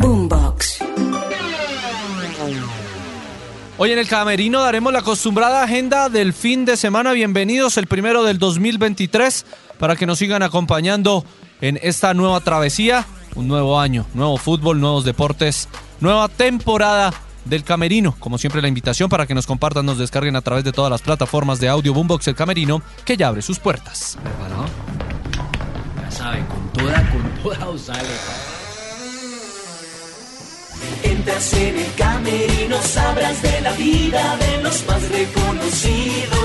Boombox. Hoy en el Camerino daremos la acostumbrada agenda del fin de semana. Bienvenidos el primero del 2023 para que nos sigan acompañando en esta nueva travesía. Un nuevo año, nuevo fútbol, nuevos deportes, nueva temporada del Camerino. Como siempre la invitación para que nos compartan, nos descarguen a través de todas las plataformas de audio Boombox El Camerino que ya abre sus puertas. ¿Preparado? Ya saben, con toda, con toda os sale. En el camerino, sabrás de la vida de los más reconocidos.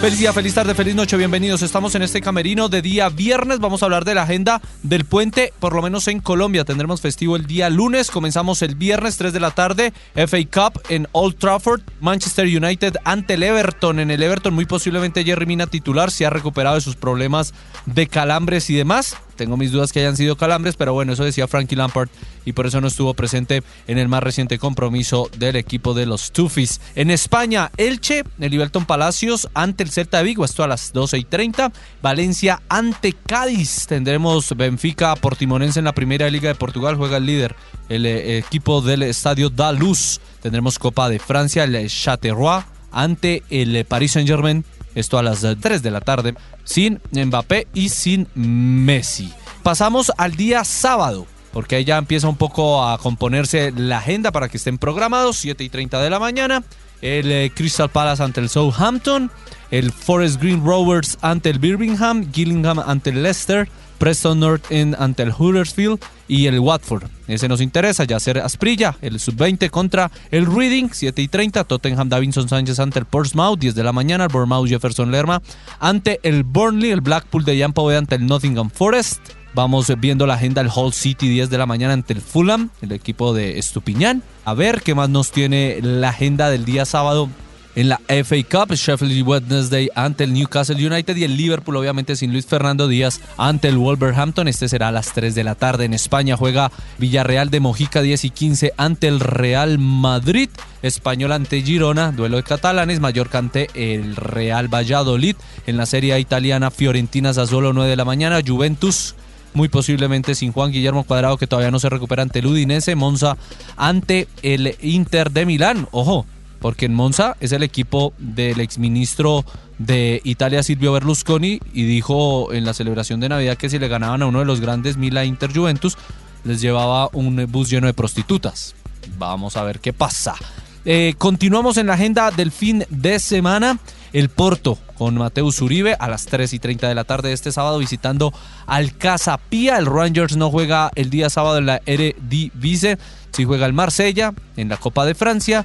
Feliz día, feliz tarde, feliz noche, bienvenidos. Estamos en este camerino de día viernes. Vamos a hablar de la agenda del puente, por lo menos en Colombia. Tendremos festivo el día lunes. Comenzamos el viernes 3 de la tarde. FA Cup en Old Trafford. Manchester United ante el Everton. En el Everton, muy posiblemente Jerry Mina titular. Se ha recuperado de sus problemas de calambres y demás. Tengo mis dudas que hayan sido calambres, pero bueno, eso decía Frankie Lampard y por eso no estuvo presente en el más reciente compromiso del equipo de los Tufis. En España, Elche, el Liberton Palacios ante el Celta de Vigo, esto a las 12 y 30. Valencia ante Cádiz. Tendremos Benfica Portimonense en la primera liga de Portugal, juega el líder, el eh, equipo del estadio Da Luz. Tendremos Copa de Francia, el Chaterois ante el Paris Saint Germain esto a las 3 de la tarde, sin Mbappé y sin Messi. Pasamos al día sábado, porque ahí ya empieza un poco a componerse la agenda para que estén programados, 7 y 30 de la mañana. El eh, Crystal Palace ante el Southampton, el Forest Green Rovers ante el Birmingham, Gillingham ante el Leicester, Preston North End ante el Huddersfield y el Watford. Ese nos interesa, ya ser Asprilla, el sub-20 contra el Reading, 7 y 30, Tottenham Davinson Sánchez ante el Portsmouth, 10 de la mañana, el Bournemouth Jefferson Lerma ante el Burnley, el Blackpool de Jan ante el Nottingham Forest. Vamos viendo la agenda del Hull City 10 de la mañana ante el Fulham, el equipo de Estupiñán. A ver qué más nos tiene la agenda del día sábado en la FA Cup, Sheffield Wednesday ante el Newcastle United y el Liverpool obviamente sin Luis Fernando Díaz ante el Wolverhampton. Este será a las 3 de la tarde. En España juega Villarreal de Mojica 10 y 15 ante el Real Madrid. Español ante Girona, duelo de catalanes, Mallorca ante el Real Valladolid. En la Serie italiana, Fiorentina Sassuolo 9 de la mañana, Juventus muy posiblemente sin Juan Guillermo Cuadrado que todavía no se recupera ante el Udinese, Monza ante el Inter de Milán. Ojo, porque en Monza es el equipo del exministro de Italia Silvio Berlusconi y dijo en la celebración de Navidad que si le ganaban a uno de los grandes Mila Inter Juventus les llevaba un bus lleno de prostitutas. Vamos a ver qué pasa. Eh, continuamos en la agenda del fin de semana. El Porto con Mateus Uribe a las 3 y 30 de la tarde de este sábado visitando al Casapía. El Rangers no juega el día sábado en la Eredivisie, si juega el Marsella en la Copa de Francia.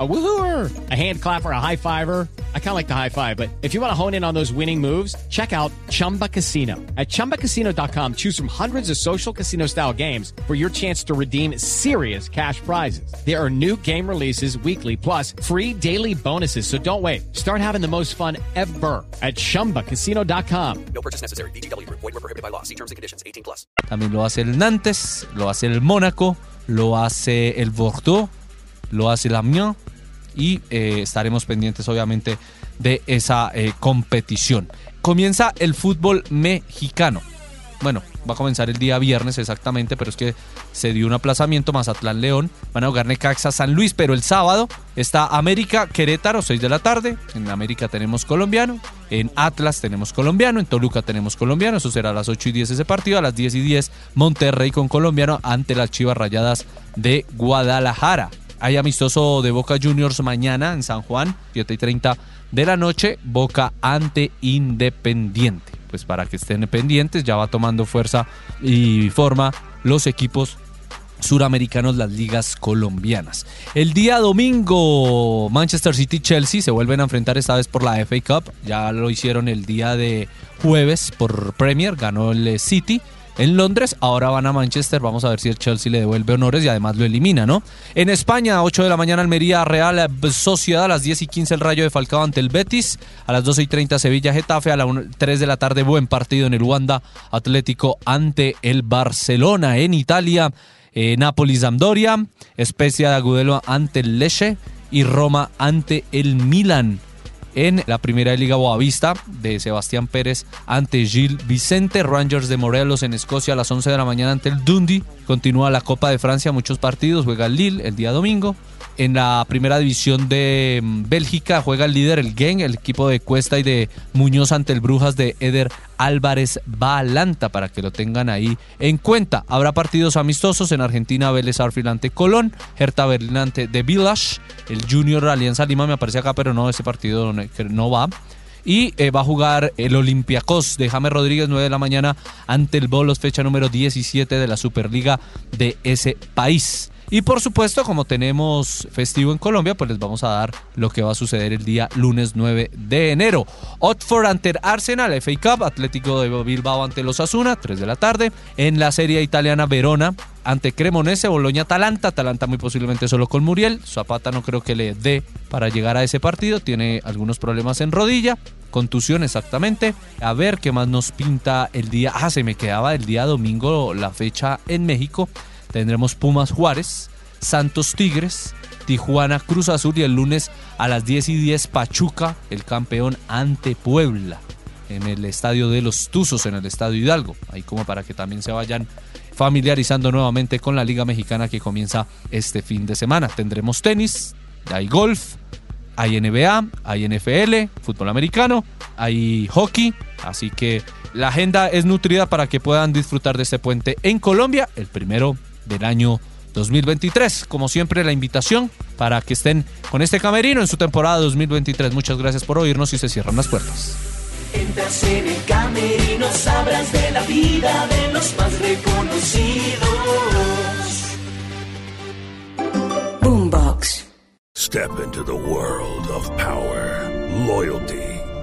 A woohooer, a hand clapper, a high fiver. I kind of like the high five, but if you want to hone in on those winning moves, check out Chumba Casino. At chumbacasino.com, choose from hundreds of social casino style games for your chance to redeem serious cash prizes. There are new game releases weekly, plus free daily bonuses. So don't wait. Start having the most fun ever at chumbacasino.com. No purchase necessary. BGW. Void were prohibited by law. See terms and conditions. 18 plus. También lo hace el Nantes, lo hace el Mónaco, lo hace el Bordeaux, lo hace el Amiens y eh, estaremos pendientes obviamente de esa eh, competición. Comienza el fútbol mexicano. Bueno, va a comenzar el día viernes exactamente, pero es que se dio un aplazamiento, Mazatlán León, van a jugar Necaxa San Luis, pero el sábado está América Querétaro, 6 de la tarde, en América tenemos colombiano, en Atlas tenemos colombiano, en Toluca tenemos colombiano, eso será a las 8 y 10 ese partido, a las 10 y 10 Monterrey con colombiano ante las Chivas Rayadas de Guadalajara. Hay amistoso de Boca Juniors mañana en San Juan, 7 y 30 de la noche, Boca ante Independiente. Pues para que estén pendientes, ya va tomando fuerza y forma los equipos suramericanos las ligas colombianas. El día domingo, Manchester City y Chelsea se vuelven a enfrentar esta vez por la FA Cup. Ya lo hicieron el día de jueves por Premier, ganó el City en Londres, ahora van a Manchester, vamos a ver si el Chelsea le devuelve honores y además lo elimina, ¿no? En España, a 8 de la mañana Almería Real Sociedad, a las 10 y 15 el Rayo de Falcao ante el Betis, a las 12 y 30 Sevilla Getafe, a las 3 de la tarde buen partido en el Wanda Atlético ante el Barcelona en Italia, eh, Napoli Sampdoria, Spezia de Agudelo ante el Lecce y Roma ante el Milan en la primera Liga Boavista de Sebastián Pérez ante Gil Vicente, Rangers de Morelos en Escocia a las 11 de la mañana ante el Dundee, continúa la Copa de Francia, muchos partidos, juega Lille el día domingo, en la primera división de mm, Bélgica juega el líder el Gen, el equipo de Cuesta y de Muñoz ante el Brujas de Eder Álvarez Balanta para que lo tengan ahí en cuenta. Habrá partidos amistosos en Argentina, Vélez Arfield ante Colón, Hertha Berlín ante The Village, el Junior Alianza Lima me aparece acá, pero no, ese partido no va. Y eh, va a jugar el Olympiacos de James Rodríguez 9 de la mañana ante el Bolos, fecha número 17 de la Superliga de ese país. Y por supuesto, como tenemos festivo en Colombia, pues les vamos a dar lo que va a suceder el día lunes 9 de enero. Otford ante Arsenal, FA Cup, Atlético de Bilbao ante los Asuna, 3 de la tarde. En la serie italiana Verona ante Cremonese, Boloña Atalanta, Atalanta muy posiblemente solo con Muriel, Zapata no creo que le dé para llegar a ese partido, tiene algunos problemas en rodilla, contusión exactamente, a ver qué más nos pinta el día, ah, se me quedaba el día domingo la fecha en México, tendremos Pumas Juárez, Santos Tigres, Tijuana Cruz Azul y el lunes a las 10 y 10 Pachuca, el campeón ante Puebla en el estadio de los Tuzos, en el estadio Hidalgo, ahí como para que también se vayan familiarizando nuevamente con la Liga Mexicana que comienza este fin de semana. Tendremos tenis, hay golf, hay NBA, hay NFL, fútbol americano, hay hockey, así que la agenda es nutrida para que puedan disfrutar de este puente en Colombia, el primero del año 2023. Como siempre, la invitación para que estén con este camerino en su temporada 2023. Muchas gracias por oírnos y se cierran las puertas. Entras en el camerino, sabrás de la vida de los más reconocidos. Boombox. Step into the world of power, loyalty,